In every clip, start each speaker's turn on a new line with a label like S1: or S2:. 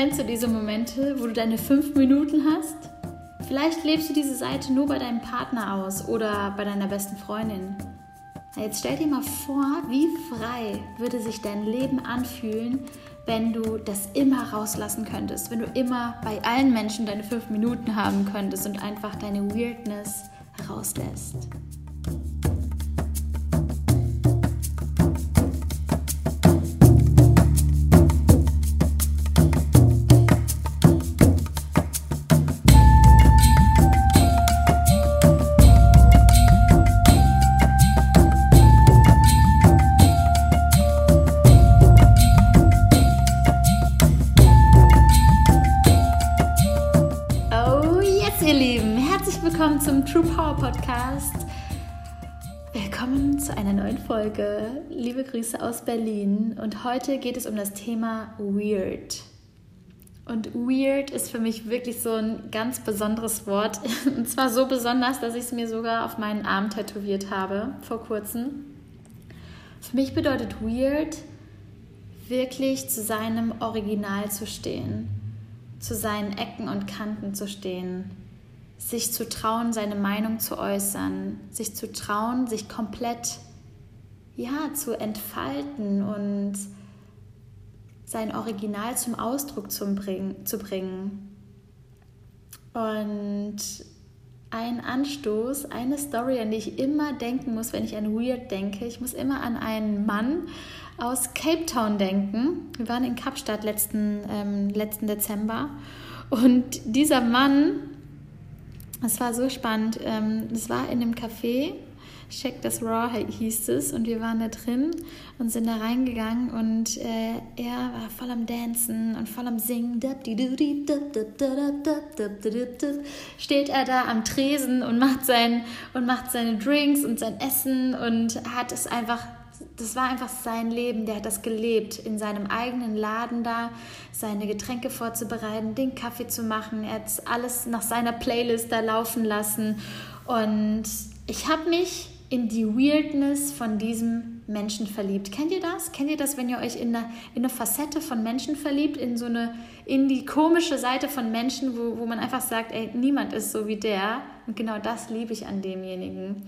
S1: Kennst du diese Momente, wo du deine fünf Minuten hast? Vielleicht lebst du diese Seite nur bei deinem Partner aus oder bei deiner besten Freundin. Jetzt stell dir mal vor, wie frei würde sich dein Leben anfühlen, wenn du das immer rauslassen könntest, wenn du immer bei allen Menschen deine fünf Minuten haben könntest und einfach deine Weirdness rauslässt. True Power Podcast. Willkommen zu einer neuen Folge. Liebe Grüße aus Berlin. Und heute geht es um das Thema Weird. Und Weird ist für mich wirklich so ein ganz besonderes Wort. Und zwar so besonders, dass ich es mir sogar auf meinen Arm tätowiert habe vor kurzem. Für mich bedeutet Weird wirklich zu seinem Original zu stehen, zu seinen Ecken und Kanten zu stehen sich zu trauen, seine Meinung zu äußern, sich zu trauen, sich komplett ja, zu entfalten und sein Original zum Ausdruck zu bringen. Und ein Anstoß, eine Story, an die ich immer denken muss, wenn ich an Weird denke. Ich muss immer an einen Mann aus Cape Town denken. Wir waren in Kapstadt letzten, ähm, letzten Dezember. Und dieser Mann es war so spannend. Ähm, es war in einem Café, Check das Raw hieß es, und wir waren da drin und sind da reingegangen und äh, er war voll am Dancen und voll am Singen. Steht er da am Tresen und macht, sein, und macht seine Drinks und sein Essen und hat es einfach das war einfach sein Leben, der hat das gelebt, in seinem eigenen Laden da, seine Getränke vorzubereiten, den Kaffee zu machen. Er hat alles nach seiner Playlist da laufen lassen. Und ich habe mich in die Weirdness von diesem Menschen verliebt. Kennt ihr das? Kennt ihr das, wenn ihr euch in eine, in eine Facette von Menschen verliebt, in so eine, in die komische Seite von Menschen, wo, wo man einfach sagt, ey, niemand ist so wie der. Und genau das liebe ich an demjenigen.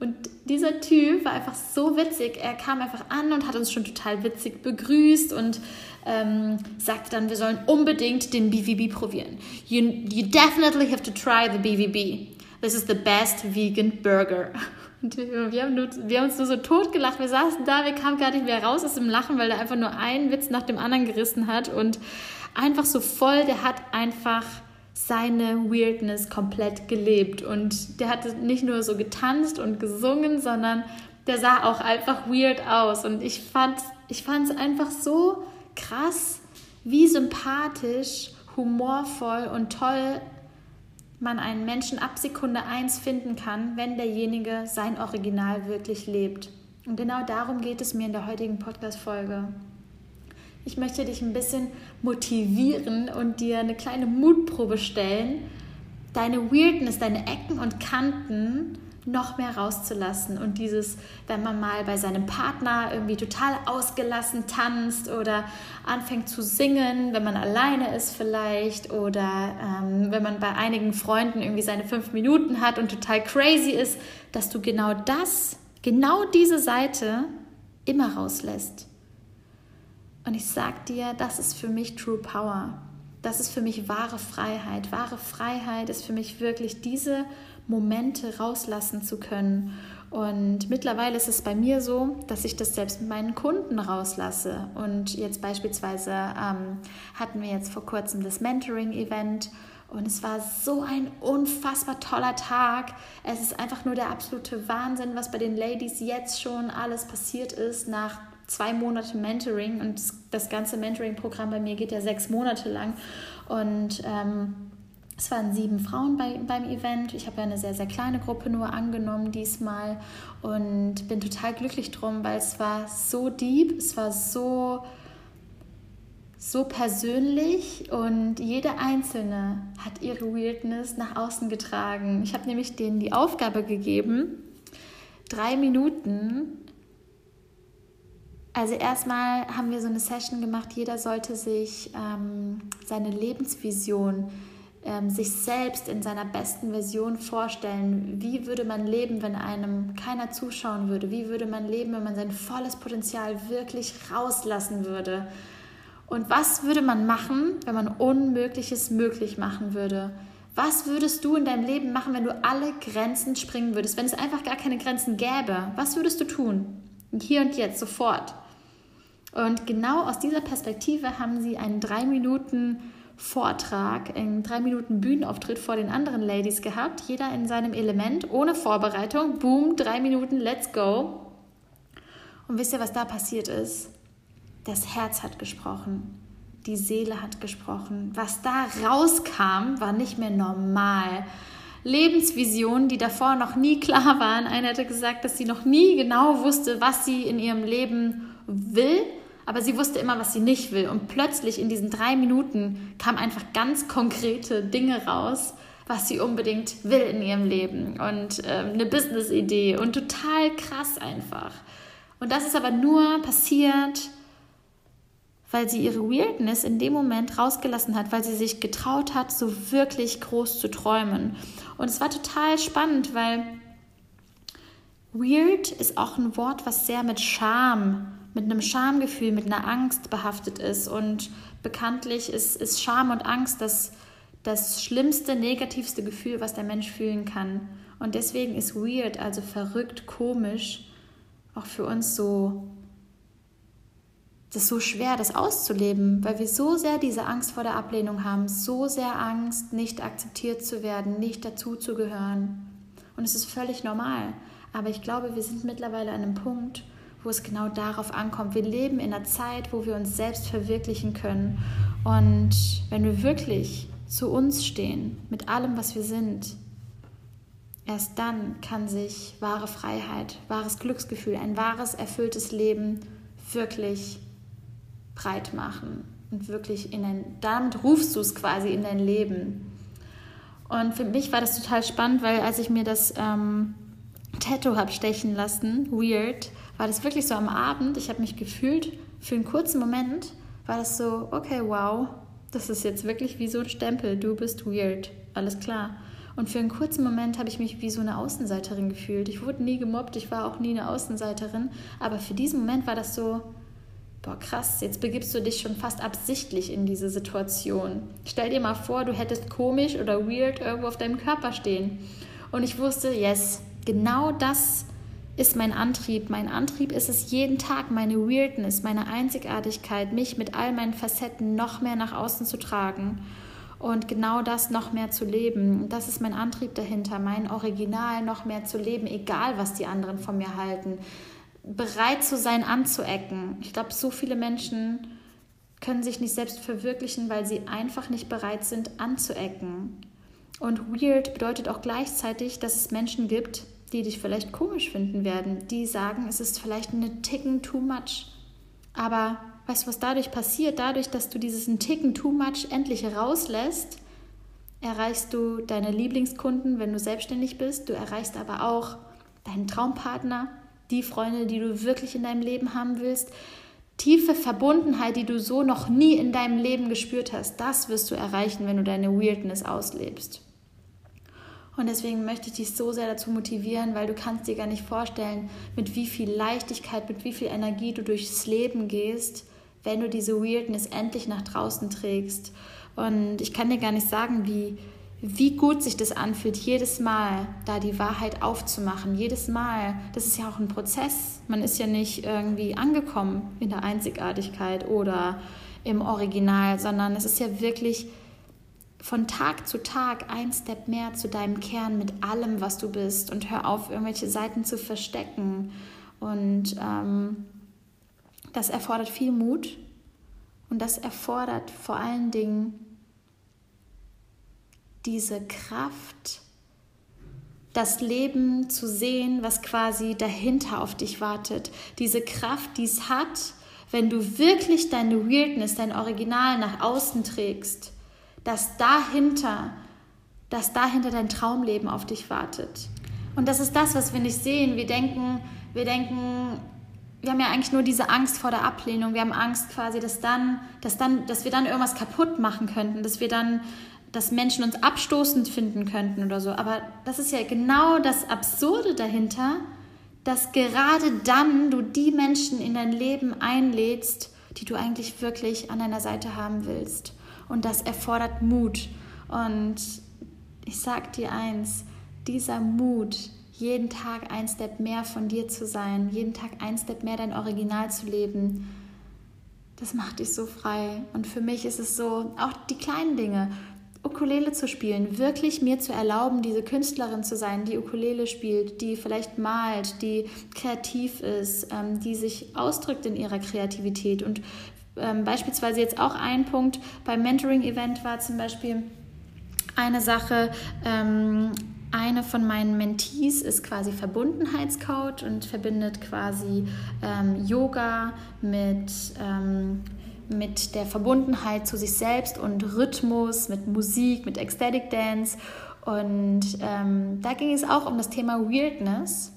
S1: Und dieser Typ war einfach so witzig. Er kam einfach an und hat uns schon total witzig begrüßt und ähm, sagte dann, wir sollen unbedingt den BVB probieren. You, you definitely have to try the BVB. This is the best vegan burger. Und wir haben, nur, wir haben uns nur so totgelacht. Wir saßen da, wir kamen gar nicht mehr raus aus dem Lachen, weil er einfach nur einen Witz nach dem anderen gerissen hat und einfach so voll, der hat einfach seine Weirdness komplett gelebt. Und der hat nicht nur so getanzt und gesungen, sondern der sah auch einfach weird aus. Und ich fand ich es einfach so krass, wie sympathisch, humorvoll und toll man einen Menschen ab Sekunde 1 finden kann, wenn derjenige sein Original wirklich lebt. Und genau darum geht es mir in der heutigen Podcast-Folge. Ich möchte dich ein bisschen motivieren und dir eine kleine Mutprobe stellen, deine Weirdness, deine Ecken und Kanten noch mehr rauszulassen und dieses, wenn man mal bei seinem Partner irgendwie total ausgelassen tanzt oder anfängt zu singen, wenn man alleine ist vielleicht oder ähm, wenn man bei einigen Freunden irgendwie seine fünf Minuten hat und total crazy ist, dass du genau das, genau diese Seite immer rauslässt. Und ich sag dir, das ist für mich True Power. Das ist für mich wahre Freiheit. Wahre Freiheit ist für mich wirklich diese Momente rauslassen zu können. Und mittlerweile ist es bei mir so, dass ich das selbst mit meinen Kunden rauslasse. Und jetzt beispielsweise ähm, hatten wir jetzt vor kurzem das Mentoring-Event und es war so ein unfassbar toller Tag. Es ist einfach nur der absolute Wahnsinn, was bei den Ladies jetzt schon alles passiert ist nach zwei Monate Mentoring und das ganze Mentoring-Programm bei mir geht ja sechs Monate lang. Und ähm, es waren sieben Frauen bei, beim Event. Ich habe ja eine sehr, sehr kleine Gruppe nur angenommen diesmal und bin total glücklich drum, weil es war so deep, es war so, so persönlich und jede Einzelne hat ihre Weirdness nach außen getragen. Ich habe nämlich denen die Aufgabe gegeben, drei Minuten Also erstmal haben wir so eine Session gemacht, jeder sollte sich ähm, seine Lebensvision, ähm, sich selbst in seiner besten Version vorstellen. Wie würde man leben, wenn einem keiner zuschauen würde? Wie würde man leben, wenn man sein volles Potenzial wirklich rauslassen würde? Und was würde man machen, wenn man Unmögliches möglich machen würde? Was würdest du in deinem Leben machen, wenn du alle Grenzen springen würdest, wenn es einfach gar keine Grenzen gäbe? Was würdest du tun? Hier und jetzt, sofort. Und genau aus dieser Perspektive haben sie einen drei Minuten Vortrag, einen drei Minuten Bühnenauftritt vor den anderen Ladies gehabt, jeder in seinem Element, ohne Vorbereitung. Boom, drei Minuten, let's go. Und wisst ihr, was da passiert ist? Das Herz hat gesprochen, die Seele hat gesprochen. Was da rauskam, war nicht mehr normal. Lebensvisionen, die davor noch nie klar waren. Einer hatte gesagt, dass sie noch nie genau wusste, was sie in ihrem Leben will, aber sie wusste immer, was sie nicht will. Und plötzlich in diesen drei Minuten kamen einfach ganz konkrete Dinge raus, was sie unbedingt will in ihrem Leben und ähm, eine Business-Idee und total krass einfach. Und das ist aber nur passiert, weil sie ihre Weirdness in dem Moment rausgelassen hat, weil sie sich getraut hat, so wirklich groß zu träumen. Und es war total spannend, weil weird ist auch ein Wort, was sehr mit Scham, mit einem Schamgefühl, mit einer Angst behaftet ist. Und bekanntlich ist, ist Scham und Angst das, das schlimmste, negativste Gefühl, was der Mensch fühlen kann. Und deswegen ist weird, also verrückt, komisch, auch für uns so das ist so schwer, das auszuleben, weil wir so sehr diese Angst vor der Ablehnung haben, so sehr Angst, nicht akzeptiert zu werden, nicht dazuzugehören. Und es ist völlig normal. Aber ich glaube, wir sind mittlerweile an einem Punkt, wo es genau darauf ankommt. Wir leben in einer Zeit, wo wir uns selbst verwirklichen können. Und wenn wir wirklich zu uns stehen, mit allem, was wir sind, erst dann kann sich wahre Freiheit, wahres Glücksgefühl, ein wahres, erfülltes Leben wirklich breit machen und wirklich in dein, damit rufst du es quasi in dein Leben. Und für mich war das total spannend, weil als ich mir das ähm, Tattoo habe stechen lassen, weird, war das wirklich so am Abend, ich habe mich gefühlt, für einen kurzen Moment war das so, okay, wow, das ist jetzt wirklich wie so ein Stempel, du bist weird, alles klar. Und für einen kurzen Moment habe ich mich wie so eine Außenseiterin gefühlt. Ich wurde nie gemobbt, ich war auch nie eine Außenseiterin, aber für diesen Moment war das so, boah, krass, jetzt begibst du dich schon fast absichtlich in diese Situation. Stell dir mal vor, du hättest komisch oder weird irgendwo auf deinem Körper stehen. Und ich wusste, yes, genau das ist mein Antrieb. Mein Antrieb ist es jeden Tag, meine Weirdness, meine Einzigartigkeit, mich mit all meinen Facetten noch mehr nach außen zu tragen und genau das noch mehr zu leben. Das ist mein Antrieb dahinter, mein Original noch mehr zu leben, egal was die anderen von mir halten bereit zu sein, anzuecken. Ich glaube, so viele Menschen können sich nicht selbst verwirklichen, weil sie einfach nicht bereit sind, anzuecken. Und weird bedeutet auch gleichzeitig, dass es Menschen gibt, die dich vielleicht komisch finden werden, die sagen, es ist vielleicht eine Ticken too much. Aber weißt du, was dadurch passiert? Dadurch, dass du dieses ein Ticken too much endlich rauslässt, erreichst du deine Lieblingskunden, wenn du selbstständig bist. Du erreichst aber auch deinen Traumpartner, die Freunde, die du wirklich in deinem Leben haben willst, tiefe Verbundenheit, die du so noch nie in deinem Leben gespürt hast, das wirst du erreichen, wenn du deine Weirdness auslebst. Und deswegen möchte ich dich so sehr dazu motivieren, weil du kannst dir gar nicht vorstellen, mit wie viel Leichtigkeit, mit wie viel Energie du durchs Leben gehst, wenn du diese Weirdness endlich nach draußen trägst. Und ich kann dir gar nicht sagen, wie, wie gut sich das anfühlt, jedes Mal da die Wahrheit aufzumachen. Jedes Mal, das ist ja auch ein Prozess. Man ist ja nicht irgendwie angekommen in der Einzigartigkeit oder im Original, sondern es ist ja wirklich von Tag zu Tag ein Step mehr zu deinem Kern mit allem, was du bist und hör auf, irgendwelche Seiten zu verstecken. Und ähm, das erfordert viel Mut und das erfordert vor allen Dingen diese Kraft, das Leben zu sehen, was quasi dahinter auf dich wartet. Diese Kraft, die es hat, wenn du wirklich deine Weirdness, dein Original nach außen trägst, dass dahinter, dass dahinter dein Traumleben auf dich wartet. Und das ist das, was wir nicht sehen. Wir denken, wir denken, wir haben ja eigentlich nur diese Angst vor der Ablehnung. Wir haben Angst quasi, dass dann, dass dann, dass wir dann irgendwas kaputt machen könnten, dass wir dann, dass Menschen uns abstoßend finden könnten oder so. Aber das ist ja genau das Absurde dahinter, dass gerade dann du die Menschen in dein Leben einlädst, die du eigentlich wirklich an deiner Seite haben willst. Und das erfordert Mut. Und ich sag dir eins, dieser Mut, jeden Tag ein Step mehr von dir zu sein, jeden Tag ein Step mehr dein Original zu leben, das macht dich so frei. Und für mich ist es so, auch die kleinen Dinge, Ukulele zu spielen, wirklich mir zu erlauben, diese Künstlerin zu sein, die Ukulele spielt, die vielleicht malt, die kreativ ist, ähm, die sich ausdrückt in ihrer Kreativität. Und ähm, beispielsweise jetzt auch ein Punkt beim Mentoring-Event war zum Beispiel eine Sache, ähm, eine von meinen Mentees ist quasi Verbundenheitscoach und verbindet quasi ähm, Yoga mit, ähm, mit der Verbundenheit zu sich selbst und Rhythmus, mit Musik, mit Ecstatic Dance. Und ähm, da ging es auch um das Thema Weirdness.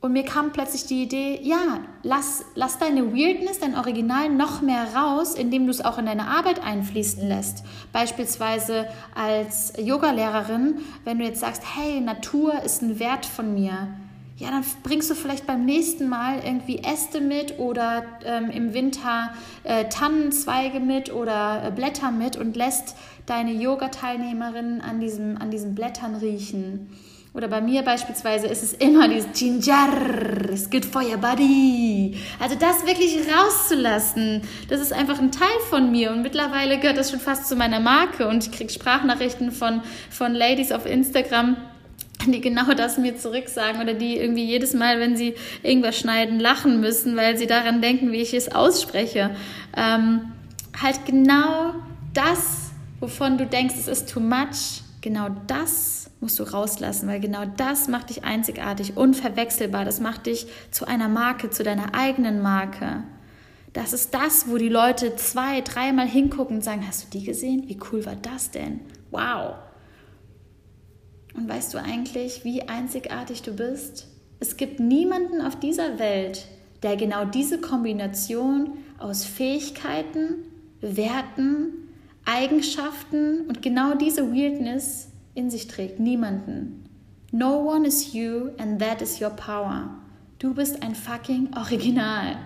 S1: Und mir kam plötzlich die Idee, ja, lass, lass deine Weirdness, dein Original noch mehr raus, indem du es auch in deine Arbeit einfließen lässt. Beispielsweise als Yogalehrerin, wenn du jetzt sagst, hey, Natur ist ein Wert von mir, ja, dann bringst du vielleicht beim nächsten Mal irgendwie Äste mit oder ähm, im Winter äh, Tannenzweige mit oder äh, Blätter mit und lässt deine Yoga-Teilnehmerinnen an, an diesen Blättern riechen. Oder bei mir beispielsweise ist es immer dieses Ginger, es for your body. Also das wirklich rauszulassen, das ist einfach ein Teil von mir und mittlerweile gehört das schon fast zu meiner Marke und ich kriege Sprachnachrichten von, von Ladies auf Instagram, die genau das mir zurücksagen oder die irgendwie jedes Mal, wenn sie irgendwas schneiden, lachen müssen, weil sie daran denken, wie ich es ausspreche. Ähm, halt genau das, wovon du denkst, es ist too much, genau das musst du rauslassen, weil genau das macht dich einzigartig, unverwechselbar. Das macht dich zu einer Marke, zu deiner eigenen Marke. Das ist das, wo die Leute zwei, dreimal hingucken und sagen, hast du die gesehen? Wie cool war das denn? Wow. Und weißt du eigentlich, wie einzigartig du bist? Es gibt niemanden auf dieser Welt, der genau diese Kombination aus Fähigkeiten, Werten, Eigenschaften und genau diese Weirdness in sich trägt. Niemanden. No one is you and that is your power. Du bist ein fucking Original.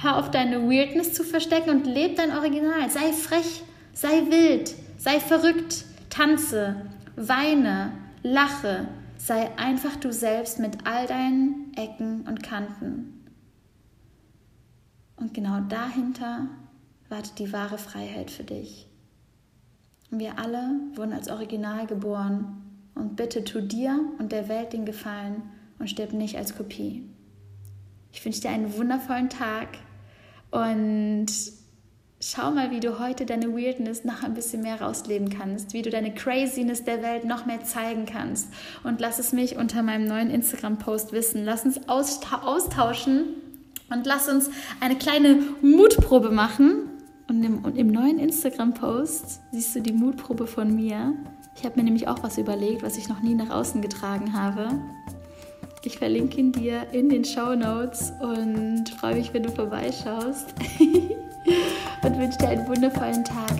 S1: Hör auf deine Weirdness zu verstecken und leb dein Original. Sei frech, sei wild, sei verrückt, tanze, weine, lache. Sei einfach du selbst mit all deinen Ecken und Kanten. Und genau dahinter wartet die wahre Freiheit für dich. Wir alle wurden als Original geboren und bitte tu dir und der Welt den Gefallen und stirb nicht als Kopie. Ich wünsche dir einen wundervollen Tag und schau mal, wie du heute deine Weirdness noch ein bisschen mehr rausleben kannst, wie du deine Craziness der Welt noch mehr zeigen kannst. Und lass es mich unter meinem neuen Instagram-Post wissen. Lass uns austauschen und lass uns eine kleine Mutprobe machen und im, und im neuen Instagram-Post siehst du die Mutprobe von mir. Ich habe mir nämlich auch was überlegt, was ich noch nie nach außen getragen habe. Ich verlinke ihn dir in den Show Notes und freue mich, wenn du vorbeischaust. und wünsche dir einen wundervollen Tag.